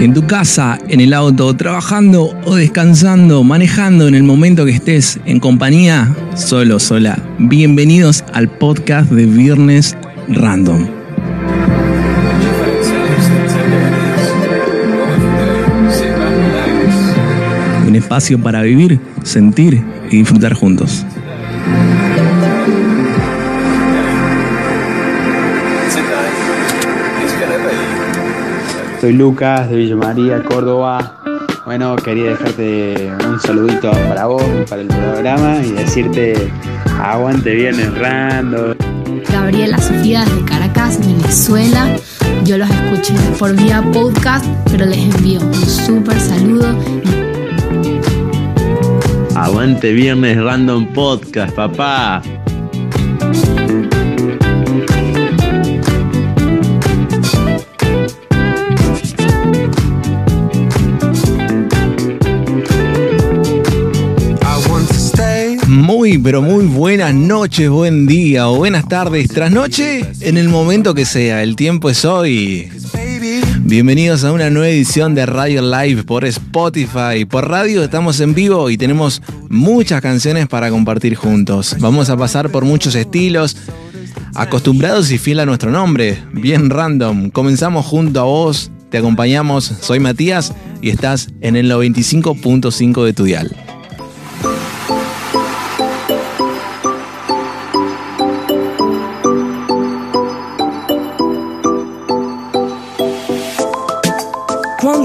En tu casa, en el auto, trabajando o descansando, manejando en el momento que estés en compañía, solo, sola. Bienvenidos al podcast de Viernes Random. Un espacio para vivir, sentir y disfrutar juntos. Soy Lucas de Villa María, Córdoba. Bueno, quería dejarte un saludito para vos y para el programa y decirte aguante bien errando. Gabriela Sofía desde Caracas, Venezuela. Yo los escuché por vía podcast, pero les envío un súper saludo. Aguante Viernes Random Podcast, papá. Muy, pero muy buenas noches, buen día o buenas tardes, trasnoche, en el momento que sea. El tiempo es hoy. Bienvenidos a una nueva edición de Radio Live por Spotify. Por radio estamos en vivo y tenemos muchas canciones para compartir juntos. Vamos a pasar por muchos estilos, acostumbrados y fiel a nuestro nombre, bien random. Comenzamos junto a vos, te acompañamos, soy Matías y estás en el 95.5 de tu dial.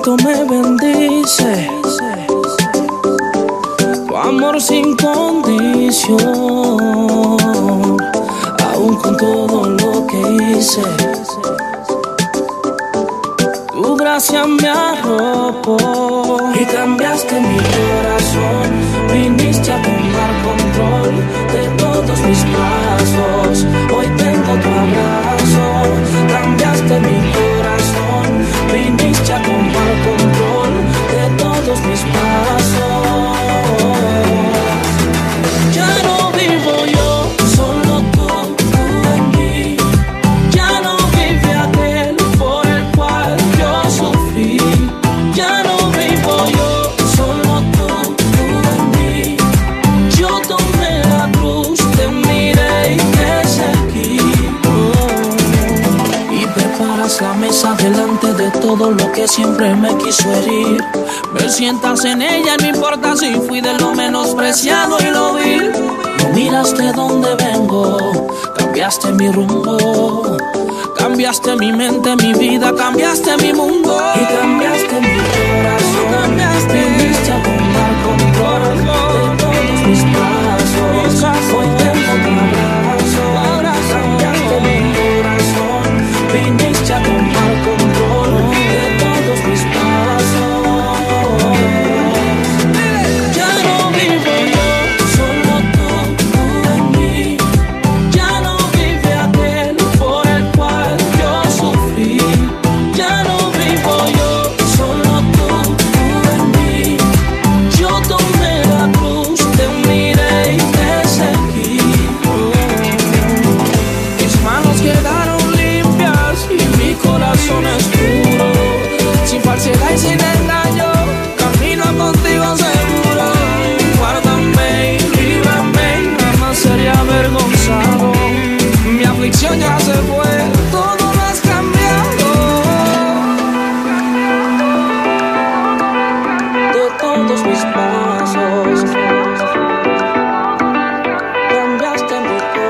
Cuánto me bendice tu amor sin condición, aún con todo lo que hice. Tu gracia me arropó y cambiaste mi corazón. Viniste a tomar control de todos mis pasos. Hoy tengo tu abrazo, cambiaste mi corazón. Viniste a todo lo que siempre me quiso herir. Me sientas en ella, no importa si fui de lo menospreciado y lo vil. No miras de dónde vengo, cambiaste mi rumbo. Cambiaste mi mente, mi vida, cambiaste mi mundo. Y cambiaste mi corazón, cambiaste. Viniste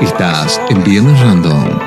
Estás en Viernes Random.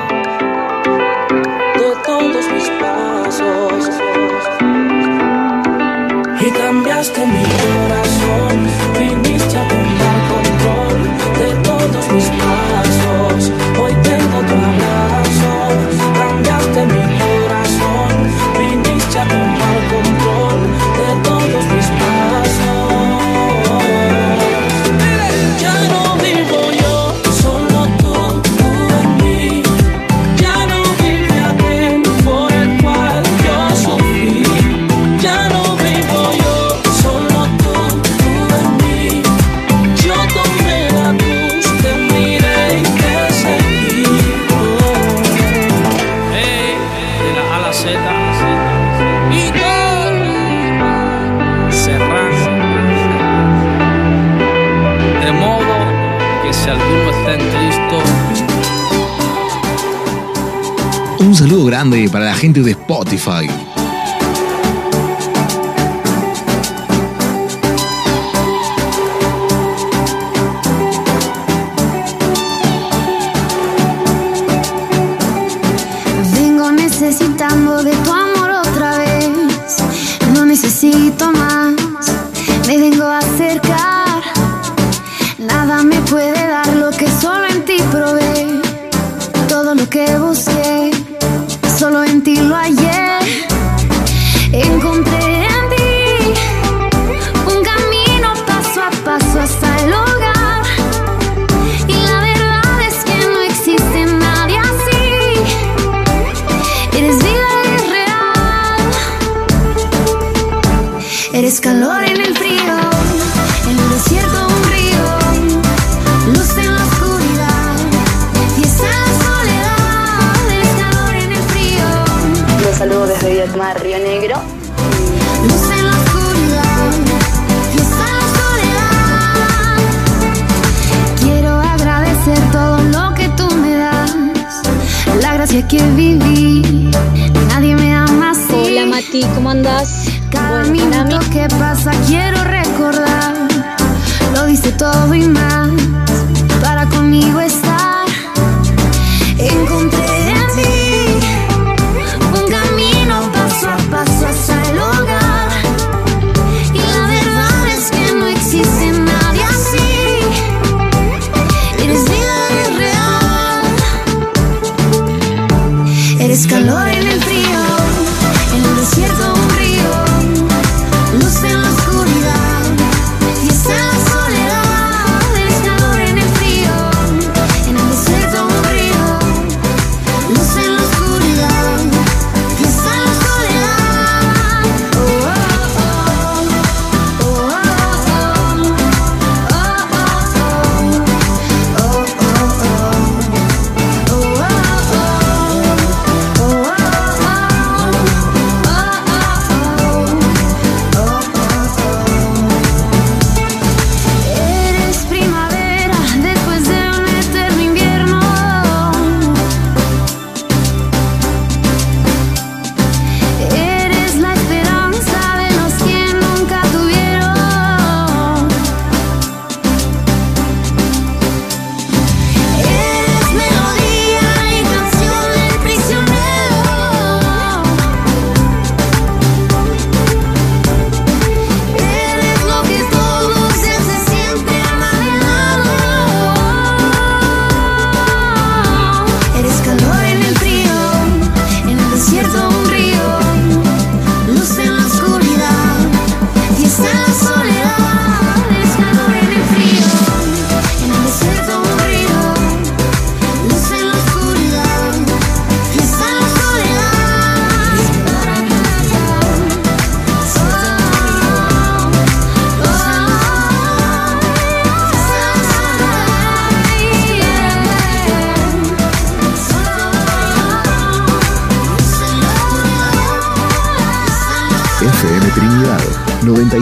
Vengo necesitando de tu amor otra vez. No necesito más. Me vengo a acercar. Nada me puede dar lo que solo en ti probé. Todo lo que busqué, solo en ti lo hallé. Calor en el frío, en el desierto un río, luz en la oscuridad, fiesta en la soledad. Calor en el frío, Los saludo desde Vietmar, Río Negro. luz en la oscuridad, fiesta en la soledad. Quiero agradecer todo lo que tú me das, la gracia que viví. Nadie me ama así. Hola Mati, ¿cómo andás? camino, ¿qué pasa? Quiero recordar, lo dice todo y más.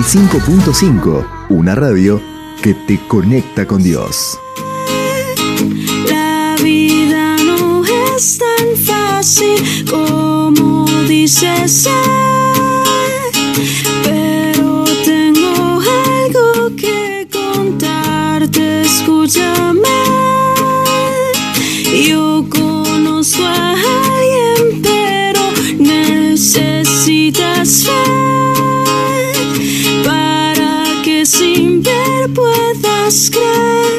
95.5, una radio que te conecta con Dios. La vida no es tan fácil como dice sky.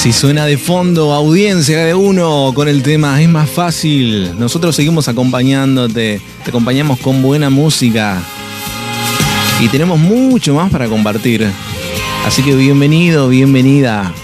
Así suena de fondo, audiencia de uno con el tema Es más fácil. Nosotros seguimos acompañándote, te acompañamos con buena música y tenemos mucho más para compartir. Así que bienvenido, bienvenida.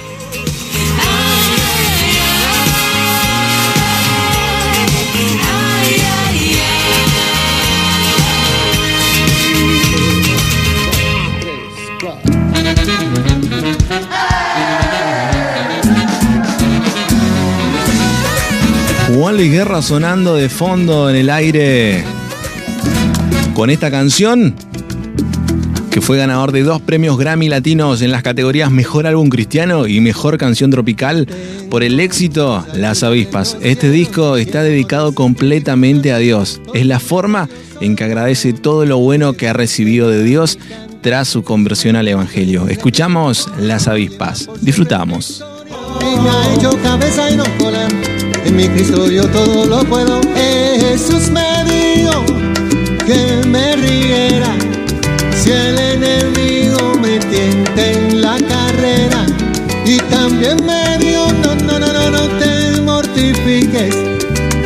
Luis Guerra sonando de fondo en el aire con esta canción que fue ganador de dos premios Grammy Latinos en las categorías Mejor Álbum Cristiano y Mejor Canción Tropical por el éxito Las Avispas. Este disco está dedicado completamente a Dios. Es la forma en que agradece todo lo bueno que ha recibido de Dios tras su conversión al Evangelio. Escuchamos Las Avispas. Disfrutamos. En mi Cristo yo todo lo puedo. Jesús me dijo que me riera. Si el enemigo me tienta en la carrera. Y también me dijo, no, no, no, no, no te mortifiques.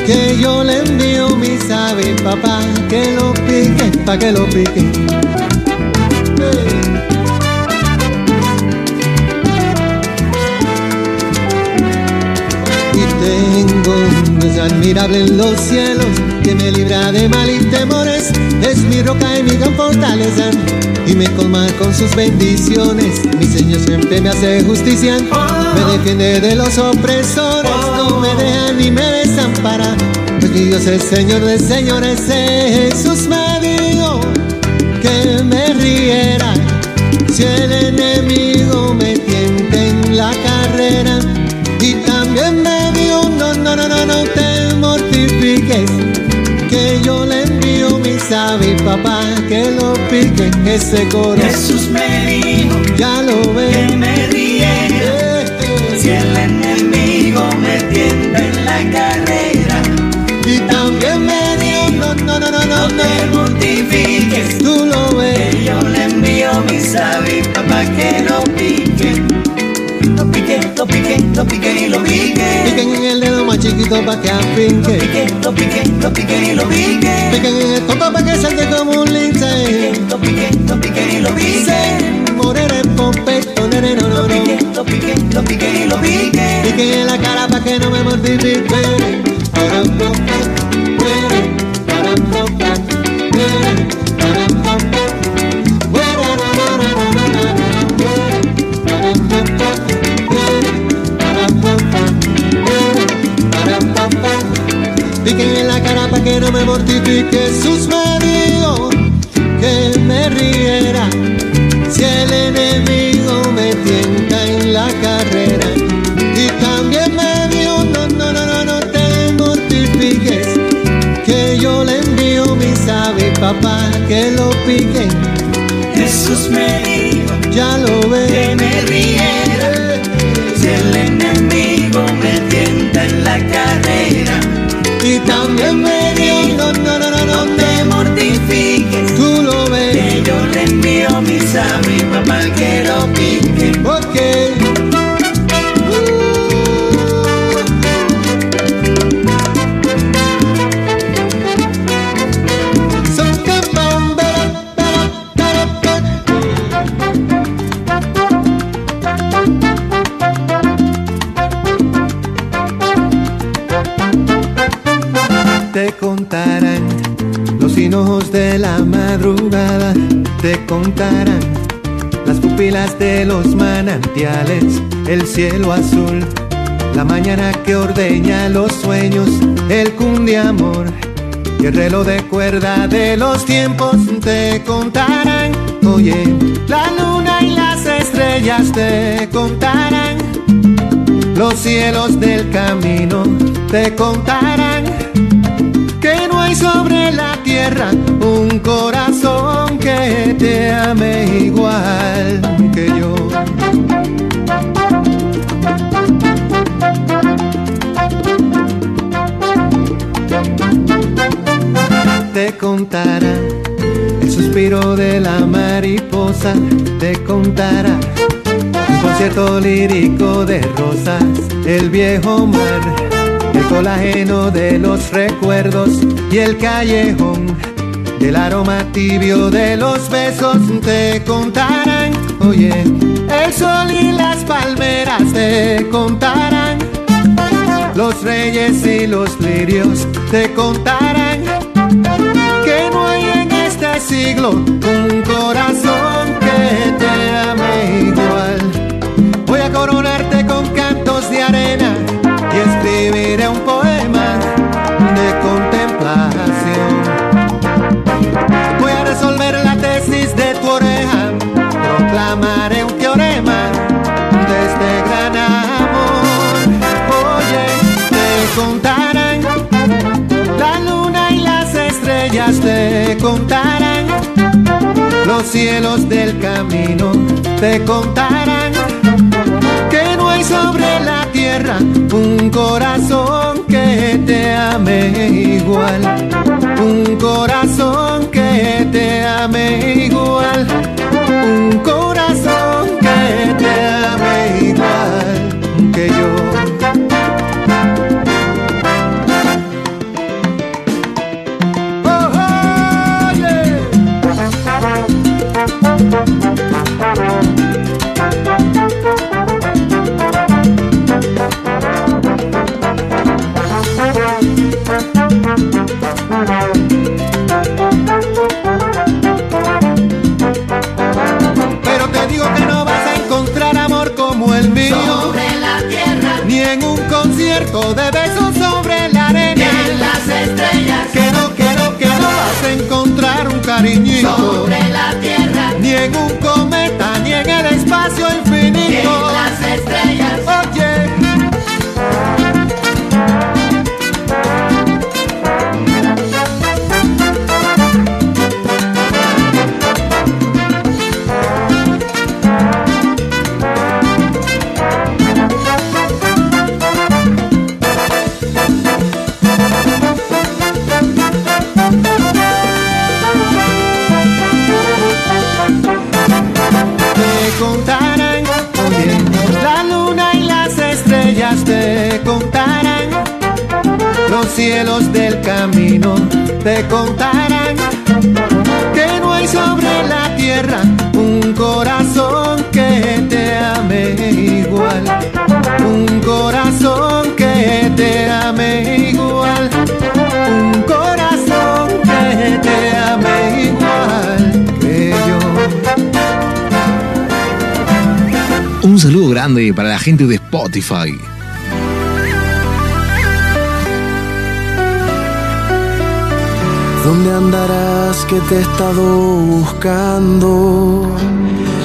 Que yo le envío mi sabe, papá, que lo pique, pa' que lo pique. Dios admirable en los cielos que me libra de mal y temores. Es mi roca y mi gran fortaleza y me colma con sus bendiciones. Mi Señor siempre me hace justicia, me defiende de los opresores, no me deja ni me desampara. Pues Dios es Señor de señores, Jesús me dijo que me riera si el enemigo me tienta en la carrera mi papá que lo pique ese coro Jesús me dijo ya lo que ve me riera si el enemigo me tienta en la carrera. y también me dio no no no no no No te mortifiques, tú lo ves que yo le envío mi sabiduría para que lo pique. Lo pique, lo pique, lo pique y lo pique. piquen en el dedo chiquito pa' que afinque. Lo piqué, lo piqué y lo piqué. Piquen en el pa' que salte como un lince. Lo piqué, lo piqué y lo piqué. Morere pompeto, nene, no, no, no. Lo piqué, lo piqué y lo piqué. Piquen en la cara pa' que no me mortifique. Ahora me mortifique. Jesús me dijo que me riera si el enemigo me tienta en la carrera. Y también me dijo, no, no, no, no, no te mortifiques, que yo le envío mi sabe papá que lo pique. Jesús me dijo Ya lo que ve. me riera. De los manantiales, el cielo azul, la mañana que ordeña los sueños, el cundiamor y el reloj de cuerda de los tiempos te contarán. Oye, la luna y las estrellas te contarán. Los cielos del camino te contarán que no hay sobre la tierra un corazón que te ame igual contará el suspiro de la mariposa, te contará un concierto lírico de rosas, el viejo mar, el colágeno de los recuerdos y el callejón del aroma tibio de los besos te contarán. Oye, el sol y las palmeras te contarán. Los reyes y los lirios te contarán siglo un corazón que te ame igual. Voy a coronarte con cantos de arena y escribiré un poema de contemplación. Voy a resolver la tesis de tu oreja, proclamaré un teorema te contarán, los cielos del camino te contarán que no hay sobre la tierra un corazón que te ame igual, un corazón que te ame igual, un corazón que te ame igual en un te contarán que no hay sobre la tierra un corazón que te ame igual. Un corazón que te ame igual. Un corazón que te ame igual que yo. Un saludo grande para la gente de Spotify. ¿Dónde andarás que te he estado buscando?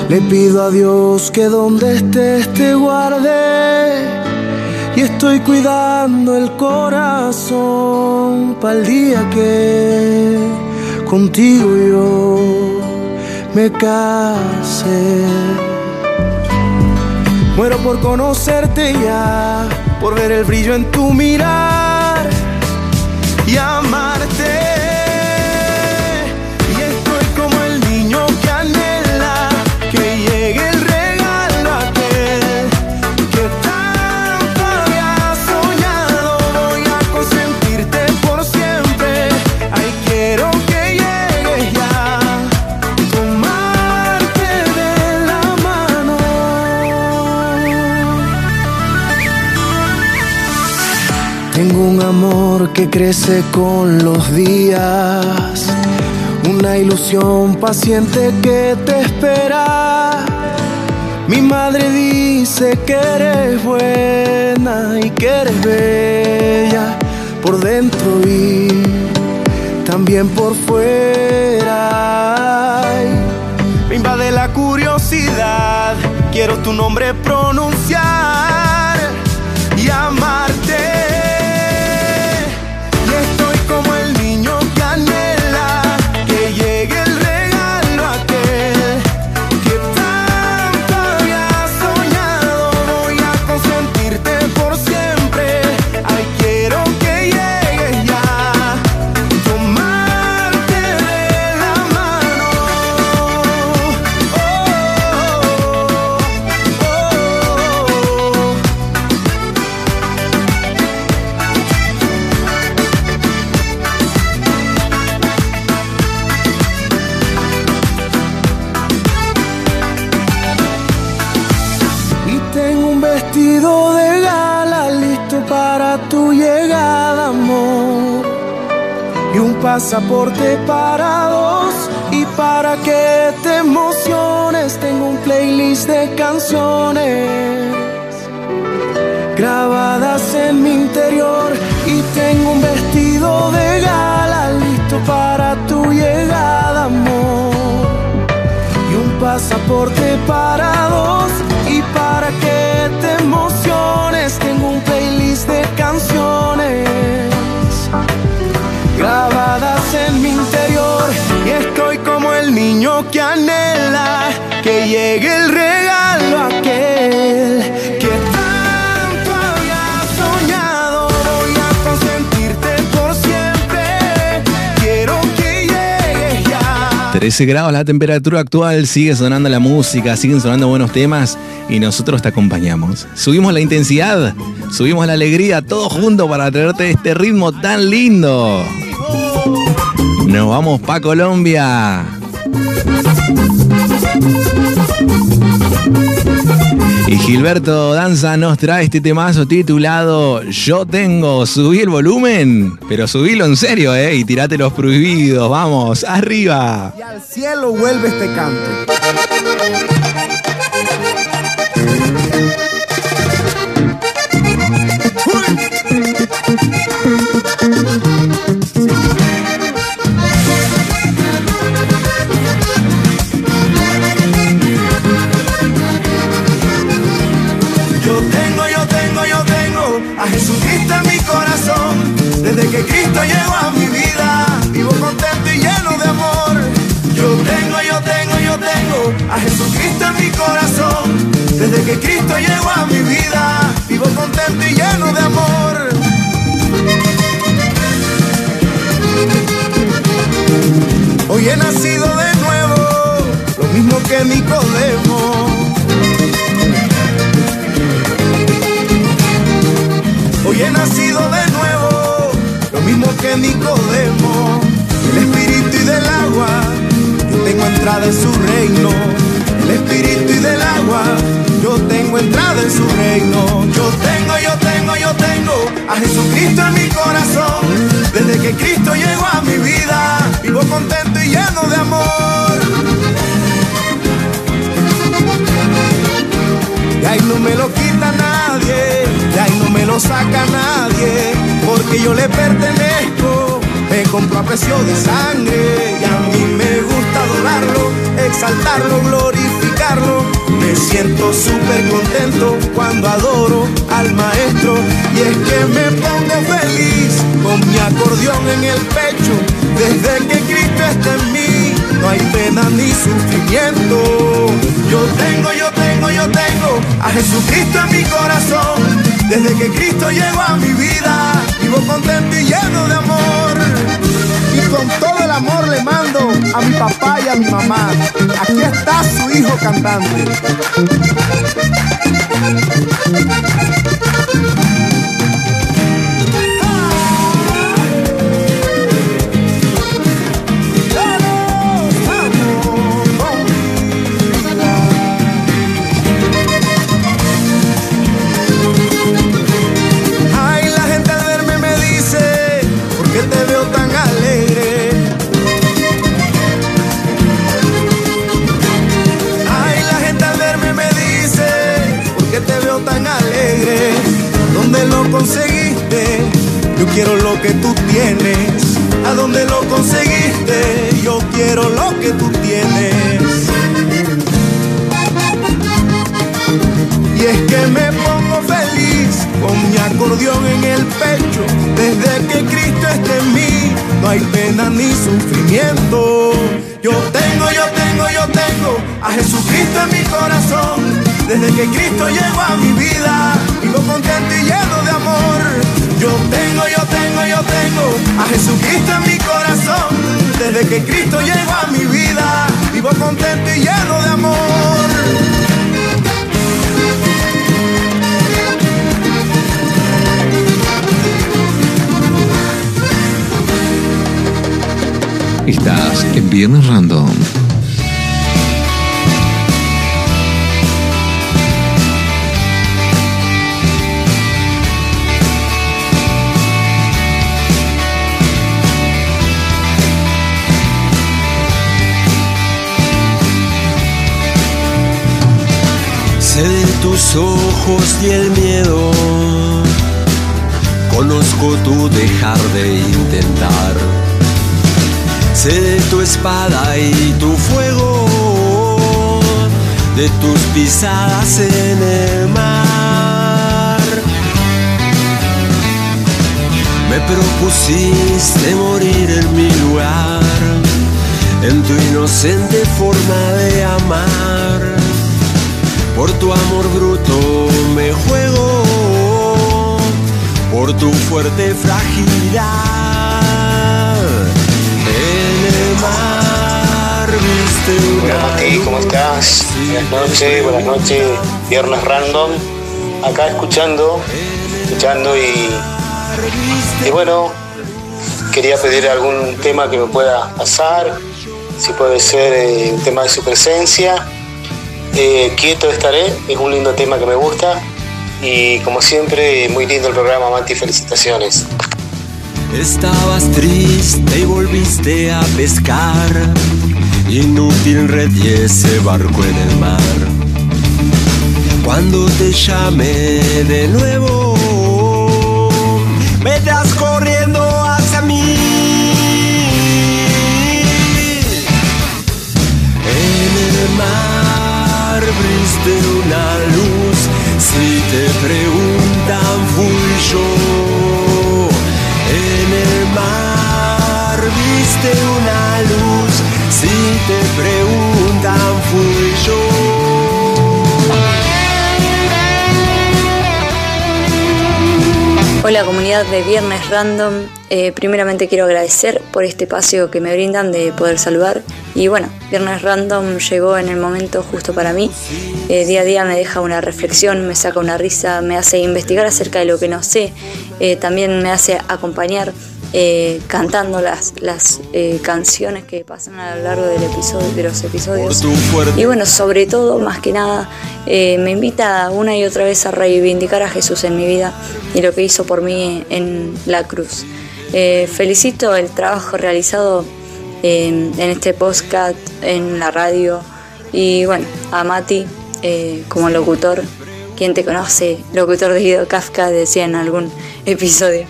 Le pido a Dios que donde estés te guarde. Y estoy cuidando el corazón para el día que contigo yo me case. Muero por conocerte ya, por ver el brillo en tu mirar y amarte. Amor que crece con los días, una ilusión paciente que te espera. Mi madre dice que eres buena y que eres bella por dentro y también por fuera. Ay, Me invade la curiosidad, quiero tu nombre pronunciar y amarte. Pasaporte para dos. Y para que te emociones, tengo un playlist de canciones grabadas en mi interior. Y tengo un vestido de gala listo para tu llegada, amor y un pasaporte para dos. Y para que te emociones, tengo un playlist de canciones grabadas en mi interior. Y estoy como el niño que anhela que llegue el regalo aquel 13 grados la temperatura actual, sigue sonando la música, siguen sonando buenos temas y nosotros te acompañamos. Subimos la intensidad, subimos la alegría, todos juntos para traerte este ritmo tan lindo. Nos vamos pa' Colombia. Y Gilberto Danza nos trae este temazo titulado Yo tengo, subí el volumen, pero subilo en serio, eh, y tirate los prohibidos, vamos, arriba. Y al cielo vuelve este canto. A Jesucristo en mi corazón. Desde que Cristo llegó a mi vida, vivo contento y lleno de amor. Hoy he nacido de nuevo, lo mismo que Nicodemo. Hoy he nacido de nuevo, lo que Nicodemo, el espíritu y del agua, tengo entrada en su reino. El espíritu y del agua, yo tengo entrada en su reino. Yo tengo, yo tengo, yo tengo a Jesucristo en mi corazón. Desde que Cristo llegó a mi vida, vivo contento y lleno de amor. De ahí no me lo quita nadie, de ahí no me lo saca nadie, porque yo le pertenezco, compró a precio de sangre y a mí me gusta adorarlo, exaltarlo, glorificarlo. Me siento súper contento cuando adoro al maestro y es que me pongo feliz con mi acordeón en el pecho, desde que Cristo está en mí, no hay pena ni sufrimiento. Yo tengo, yo tengo, yo tengo a Jesucristo en mi corazón. Desde que Cristo llegó a mi vida, vivo contento y lleno de amor. Y con todo el amor le mando a mi papá y a mi mamá. Aquí está su hijo cantante. Quiero lo que tú tienes. ¿A dónde lo conseguiste? Yo quiero lo que tú tienes. Y es que me pongo feliz con mi acordeón en el pecho. Desde que Cristo está en mí, no hay pena ni sufrimiento. Yo tengo, yo tengo, yo tengo a Jesucristo en mi corazón. Desde que Cristo llegó a mi vida, vivo contento y lleno de amor. Yo tengo, yo tengo, yo tengo a Jesucristo en mi corazón. Desde que Cristo llegó a mi vida, vivo contento y lleno de amor. Estás en Viernes Random. Sé de tus ojos y el miedo. Conozco tu dejar de intentar. Sé de tu espada y tu fuego. De tus pisadas en el mar. Me propusiste morir en mi lugar. En tu inocente forma de amar. Por tu amor bruto me juego, por tu fuerte fragilidad. En el mar viste Hola Mati, ¿cómo estás? Buenas noches, buenas noches, viernes random. Acá escuchando, escuchando y, y bueno, quería pedir algún tema que me pueda pasar, si puede ser eh, un tema de su presencia. Eh, quieto estaré, es un lindo tema que me gusta y como siempre, muy lindo el programa, Mati, felicitaciones. Estabas triste y volviste a pescar. Inútil red y ese barco en el mar. Cuando te llamé de nuevo, vendrás corriendo Hola comunidad de Viernes Random, Eh, primeramente quiero agradecer por este espacio que me brindan de poder saludar. Y bueno, Viernes Random llegó en el momento justo para mí, Eh, día a día me deja una reflexión, me saca una risa, me hace investigar acerca de lo que no sé, Eh, también me hace acompañar eh, cantando las, las eh, canciones que pasan a lo largo del episodio, de los episodios. Y bueno, sobre todo, más que nada, eh, me invita una y otra vez a reivindicar a Jesús en mi vida y lo que hizo por mí en la cruz. Felicito el trabajo realizado en, en este podcast, en la radio y bueno, a Mati eh, como locutor, quien te conoce, locutor de Guido Kafka, decía en algún episodio.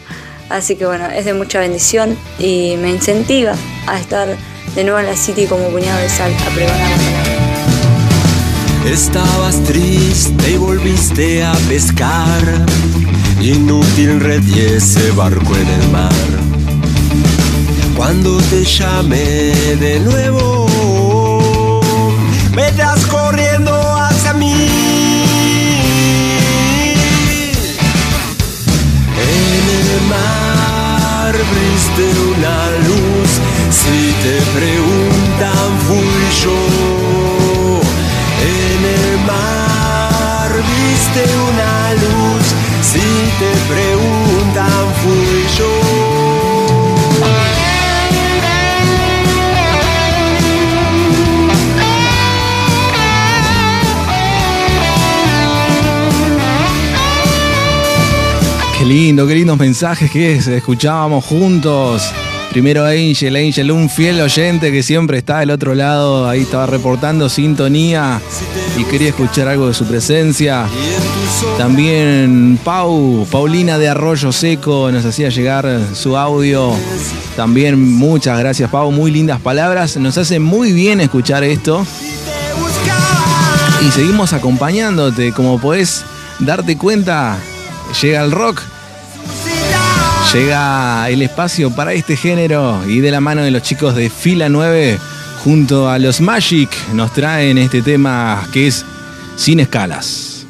Así que bueno, es de mucha bendición y me incentiva a estar de nuevo en la City como puñado de sal a pregonar. Estabas triste y volviste a pescar. Inútil red ese barco en el mar. Cuando te llamé de nuevo, briste una luz. Si te preguntan, fui yo. Lindo, qué lindos mensajes que es, escuchábamos juntos. Primero Angel, Angel, un fiel oyente que siempre está del otro lado, ahí estaba reportando sintonía y quería escuchar algo de su presencia. También Pau, Paulina de Arroyo Seco nos hacía llegar su audio. También muchas gracias Pau, muy lindas palabras, nos hace muy bien escuchar esto. Y seguimos acompañándote, como podés darte cuenta, llega el rock. Llega el espacio para este género y de la mano de los chicos de Fila 9 junto a los Magic nos traen este tema que es Sin Escalas.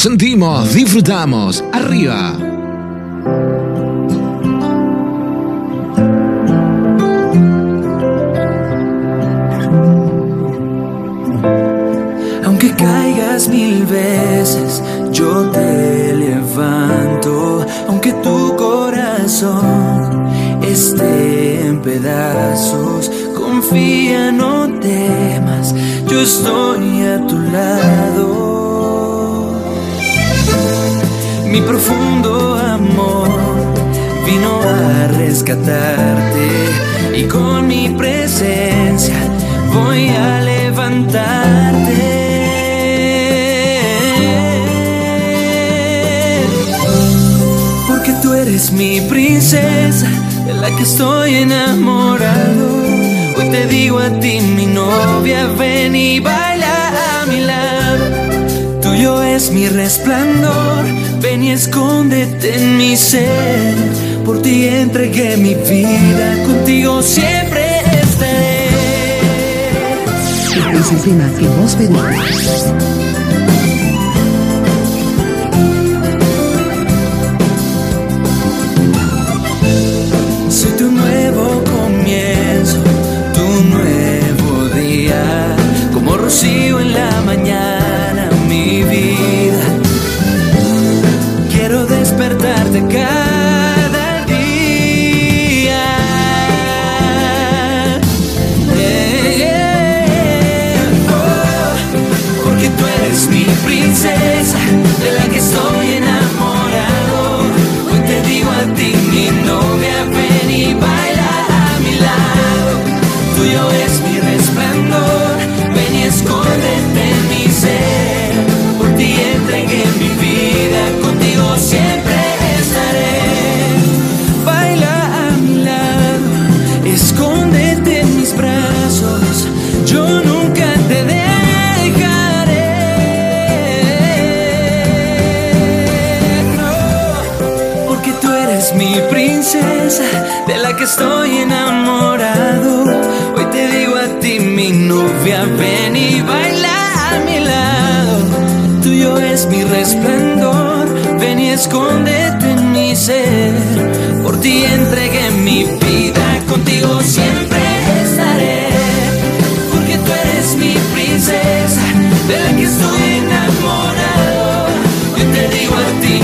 sentimos, disfrutamos. Arriba. profundo amor vino a rescatarte y con mi presencia voy a levantarte. Porque tú eres mi princesa, de la que estoy enamorado. Hoy te digo a ti, mi novia, ven y baila a mi lado. Tuyo es mi resplandor Ven y escóndete en mi ser. Por ti entregué mi vida, contigo siempre estaré. eres mi resplandor, ven y escóndete en mi ser. Por ti entregué mi vida, contigo siempre estaré, porque tú eres mi princesa, de la que estoy enamorado. Yo te digo a ti.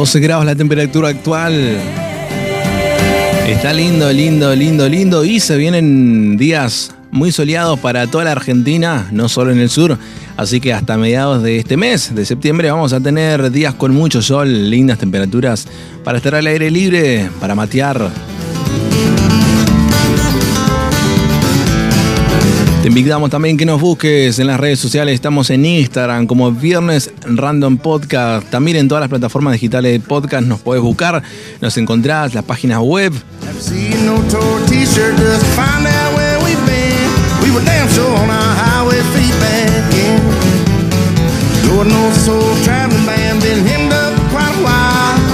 12 grados la temperatura actual. Está lindo, lindo, lindo, lindo. Y se vienen días muy soleados para toda la Argentina, no solo en el sur. Así que hasta mediados de este mes, de septiembre, vamos a tener días con mucho sol, lindas temperaturas para estar al aire libre, para matear, invitamos también que nos busques en las redes sociales. Estamos en Instagram como Viernes Random Podcast. También en todas las plataformas digitales de podcast nos puedes buscar. Nos encontrás las páginas web.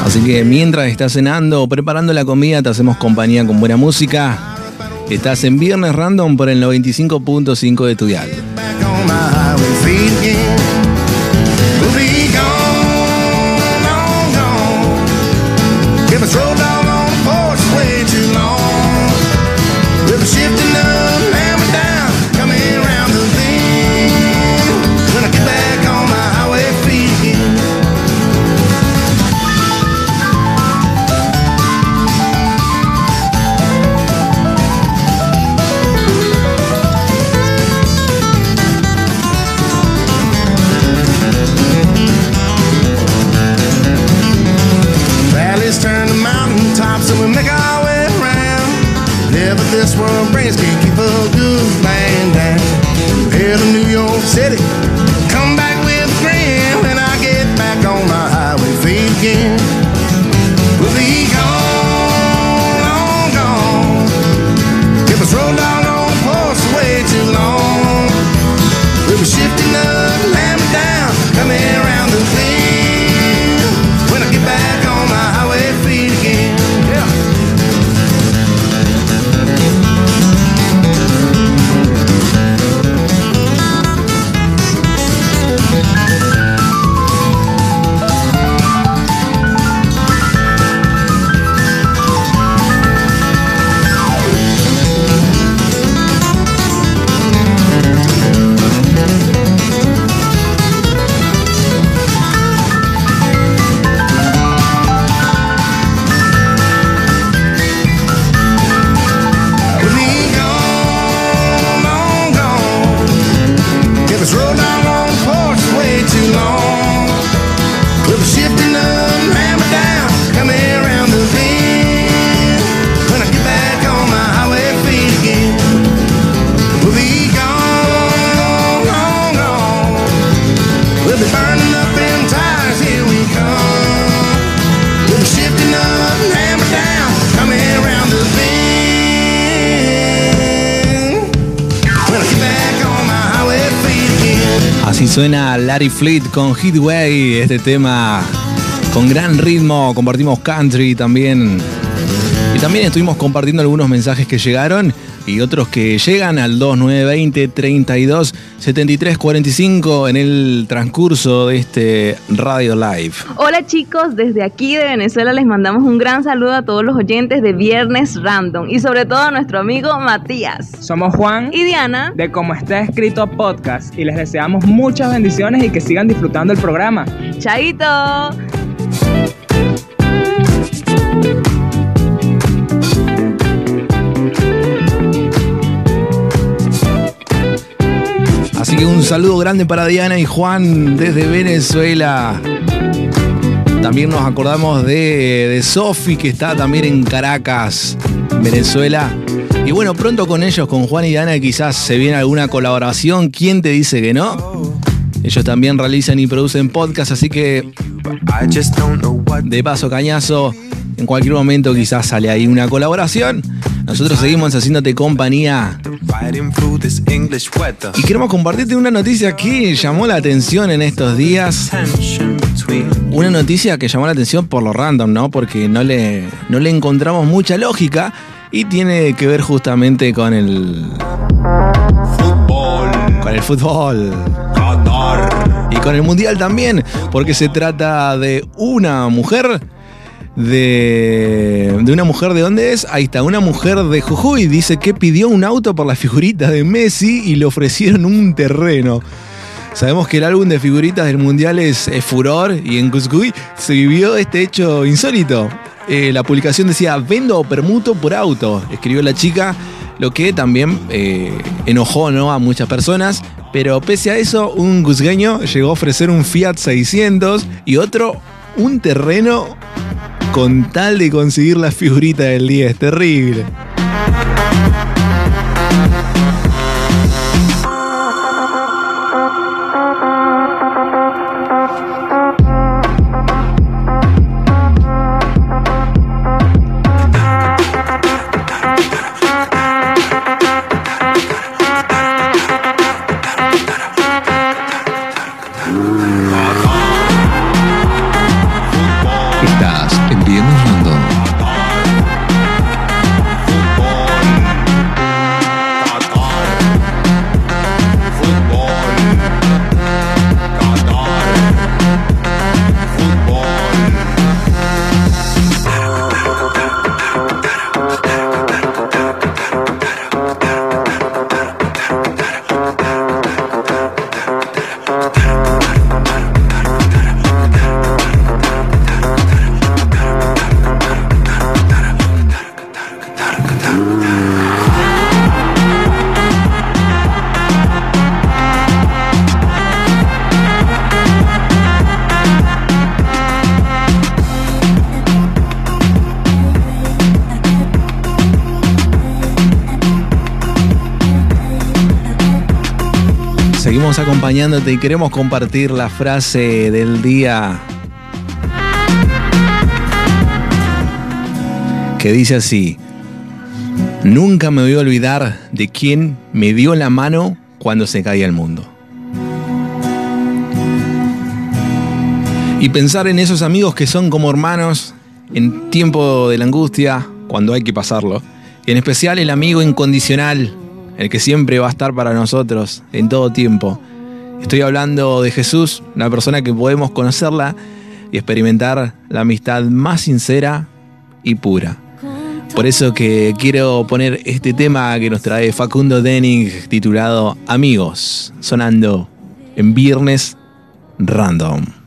Así que mientras estás cenando o preparando la comida, te hacemos compañía con buena música. Estás en Viernes Random por el 95.5 de tu dial. Larry Fleet con Heatway, este tema con gran ritmo, compartimos country también. Y también estuvimos compartiendo algunos mensajes que llegaron y otros que llegan al 2920 32 73 45 en el transcurso de este Radio Live. Hola chicos, desde aquí de Venezuela les mandamos un gran saludo a todos los oyentes de Viernes Random y sobre todo a nuestro amigo Matías. Somos Juan y Diana de Como está escrito podcast y les deseamos muchas bendiciones y que sigan disfrutando el programa. Chaito. Así que un saludo grande para Diana y Juan desde Venezuela. También nos acordamos de, de Sofi, que está también en Caracas, Venezuela. Y bueno, pronto con ellos, con Juan y Diana, quizás se viene alguna colaboración. ¿Quién te dice que no? Ellos también realizan y producen podcast, así que de paso cañazo, en cualquier momento quizás sale ahí una colaboración. Nosotros seguimos haciéndote compañía y queremos compartirte una noticia que llamó la atención en estos días. Una noticia que llamó la atención por lo random, ¿no? Porque no le, no le encontramos mucha lógica y tiene que ver justamente con el. Con el fútbol. Y con el mundial también, porque se trata de una mujer. De, de una mujer de dónde es, ahí está, una mujer de Jujuy, dice que pidió un auto por las figuritas de Messi y le ofrecieron un terreno. Sabemos que el álbum de figuritas del Mundial es, es furor y en Cuscuy se vivió este hecho insólito. Eh, la publicación decía, vendo o permuto por auto, escribió la chica, lo que también eh, enojó ¿no? a muchas personas. Pero pese a eso, un cusqueño llegó a ofrecer un Fiat 600 y otro un terreno con tal de conseguir la figurita del día. Es terrible. podcast. Envíenos y queremos compartir la frase del día que dice así, nunca me voy a olvidar de quien me dio la mano cuando se caía el mundo. Y pensar en esos amigos que son como hermanos en tiempo de la angustia, cuando hay que pasarlo. Y en especial el amigo incondicional, el que siempre va a estar para nosotros en todo tiempo. Estoy hablando de Jesús, la persona que podemos conocerla y experimentar la amistad más sincera y pura. Por eso que quiero poner este tema que nos trae Facundo Denning titulado Amigos, sonando en Viernes Random.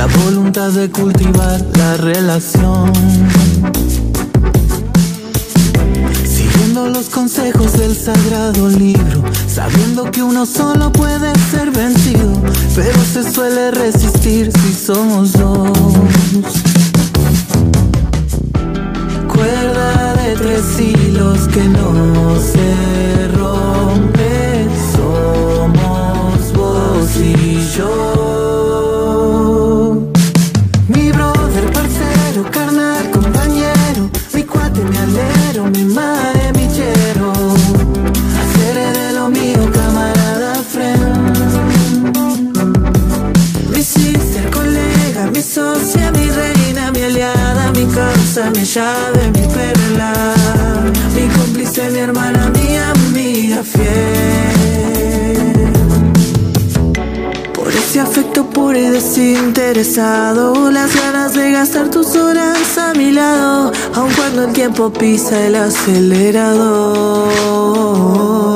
La voluntad de cultivar la relación. Siguiendo los consejos del sagrado libro. Sabiendo que uno solo puede ser vencido. Pero se suele resistir si somos dos. Cuerda de tres hilos que no se rompe. Somos vos y yo. Mi llave, mi perla, mi cómplice, mi hermana, mi amiga fiel. Por ese afecto puro y desinteresado, las ganas de gastar tus horas a mi lado, aun cuando el tiempo pisa el acelerador.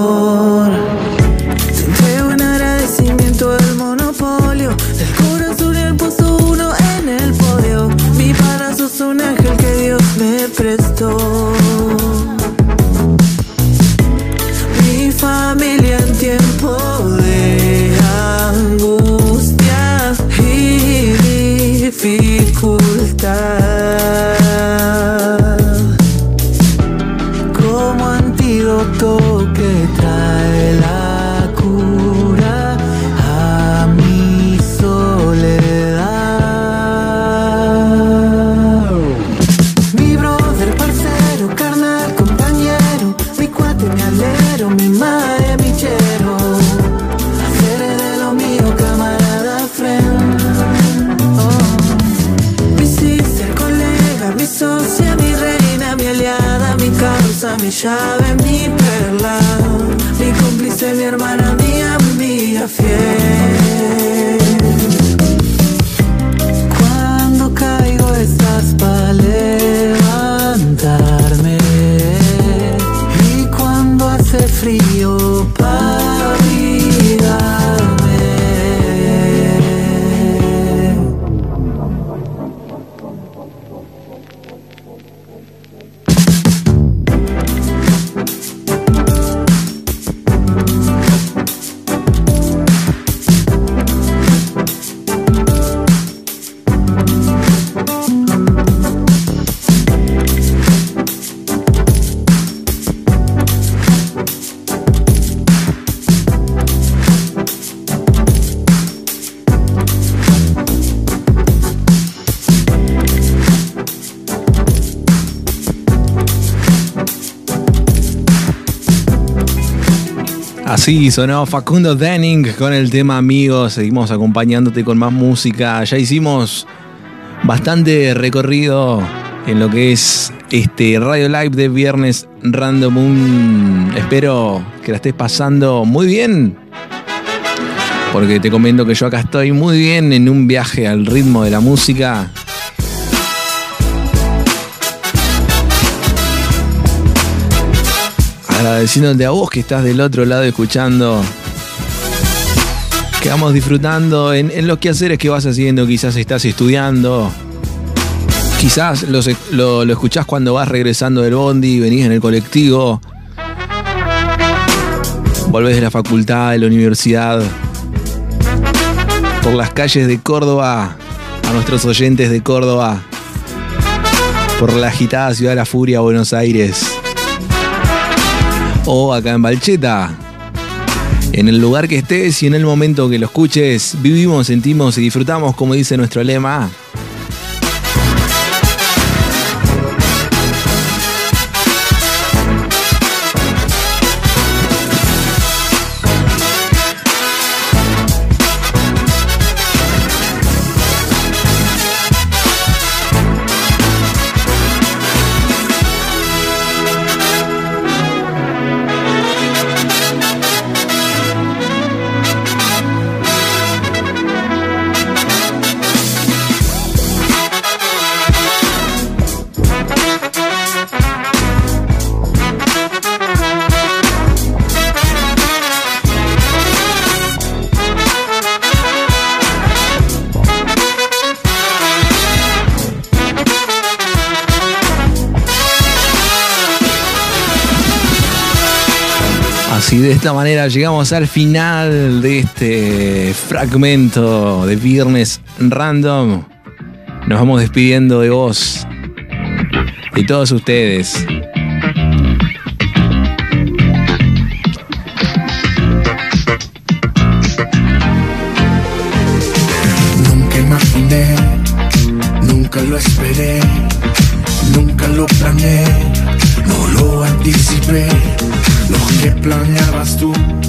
Antídoto que trae Así sonó Facundo Denning con el tema Amigos. Seguimos acompañándote con más música. Ya hicimos bastante recorrido en lo que es este Radio Live de viernes Random. Espero que la estés pasando muy bien. Porque te comento que yo acá estoy muy bien en un viaje al ritmo de la música. Agradeciéndote a vos que estás del otro lado escuchando. Que vamos disfrutando en, en los quehaceres que vas haciendo. Quizás estás estudiando. Quizás lo, lo, lo escuchás cuando vas regresando del bondi, venís en el colectivo. Volvés de la facultad, de la universidad. Por las calles de Córdoba. A nuestros oyentes de Córdoba. Por la agitada ciudad de la furia, Buenos Aires o acá en Balcheta. En el lugar que estés y en el momento que lo escuches, vivimos, sentimos y disfrutamos, como dice nuestro lema. Esta manera llegamos al final de este fragmento de Viernes Random. Nos vamos despidiendo de vos y todos ustedes. Nunca imaginé, nunca lo esperé, nunca lo planeé, no lo anticipé. Lo que planeabas tú, por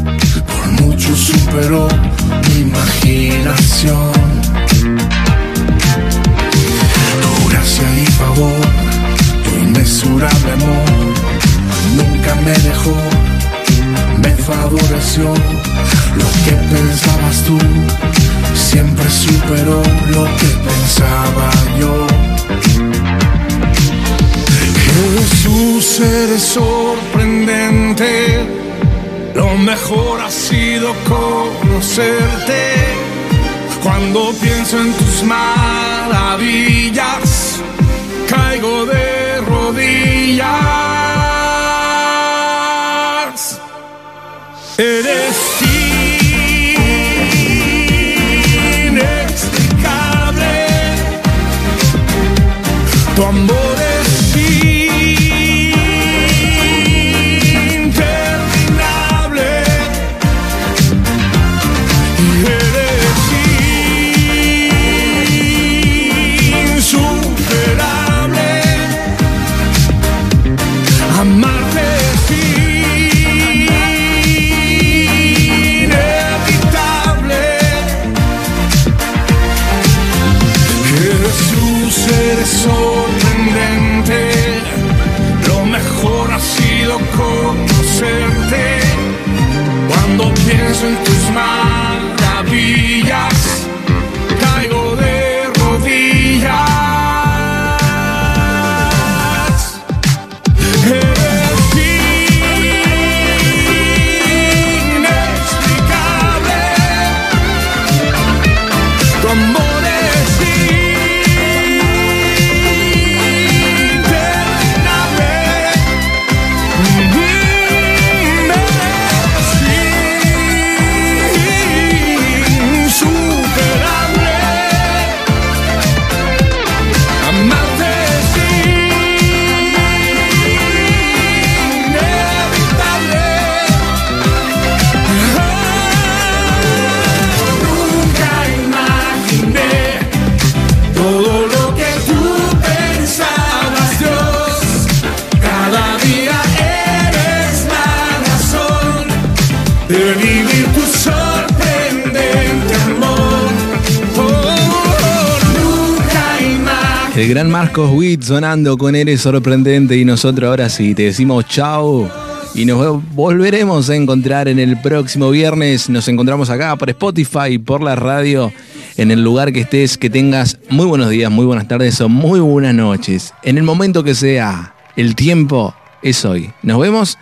gran Marcos Witt sonando con Eres Sorprendente y nosotros ahora sí te decimos chao y nos volveremos a encontrar en el próximo viernes. Nos encontramos acá por Spotify, por la radio, en el lugar que estés, que tengas muy buenos días, muy buenas tardes o muy buenas noches. En el momento que sea, el tiempo es hoy. Nos vemos,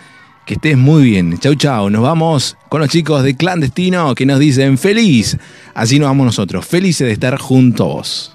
que estés muy bien. Chau, chau. Nos vamos con los chicos de Clandestino que nos dicen feliz. Así nos vamos nosotros, felices de estar juntos.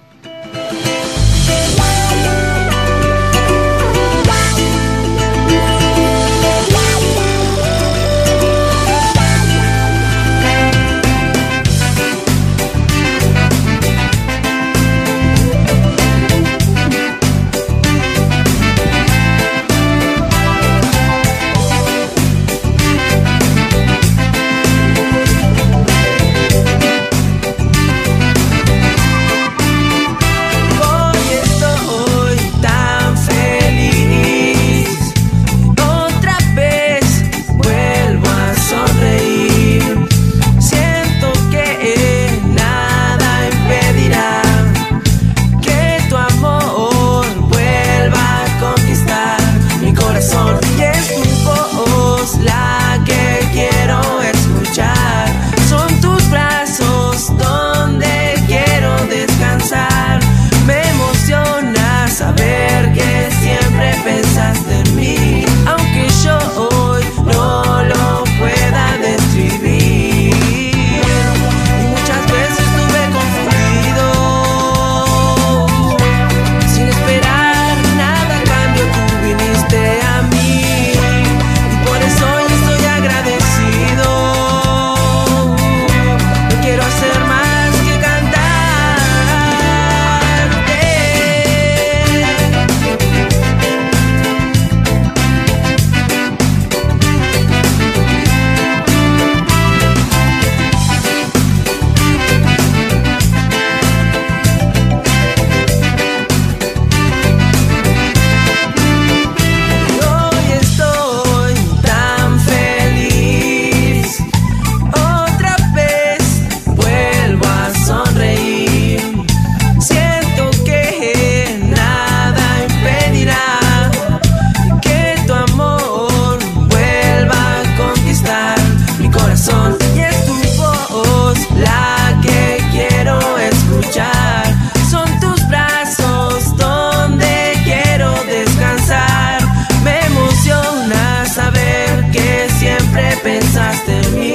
pensaste en mí.